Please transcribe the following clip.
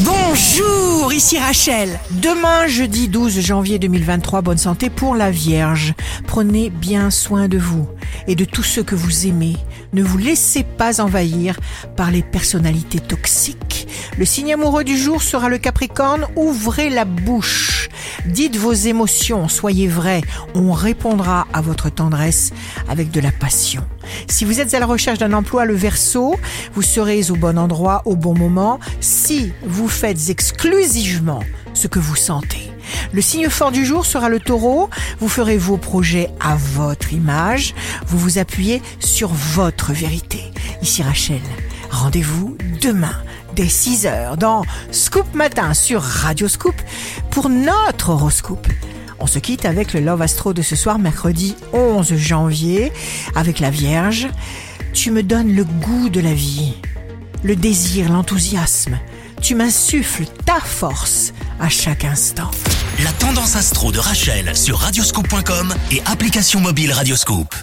Bonjour, ici Rachel. Demain, jeudi 12 janvier 2023, bonne santé pour la Vierge. Prenez bien soin de vous et de tous ceux que vous aimez. Ne vous laissez pas envahir par les personnalités toxiques. Le signe amoureux du jour sera le Capricorne. Ouvrez la bouche. Dites vos émotions, soyez vrai. On répondra à votre tendresse avec de la passion. Si vous êtes à la recherche d'un emploi, le Verseau, vous serez au bon endroit au bon moment si vous faites exclusivement ce que vous sentez. Le signe fort du jour sera le taureau. Vous ferez vos projets à votre image. Vous vous appuyez sur votre vérité. Ici Rachel. Rendez-vous demain dès 6h dans Scoop Matin sur Radio Scoop pour notre horoscope. On se quitte avec le Love Astro de ce soir, mercredi 11 janvier, avec la Vierge. Tu me donnes le goût de la vie, le désir, l'enthousiasme. Tu m'insuffles ta force à chaque instant. La tendance astro de Rachel sur radioscope.com et application mobile Radioscope.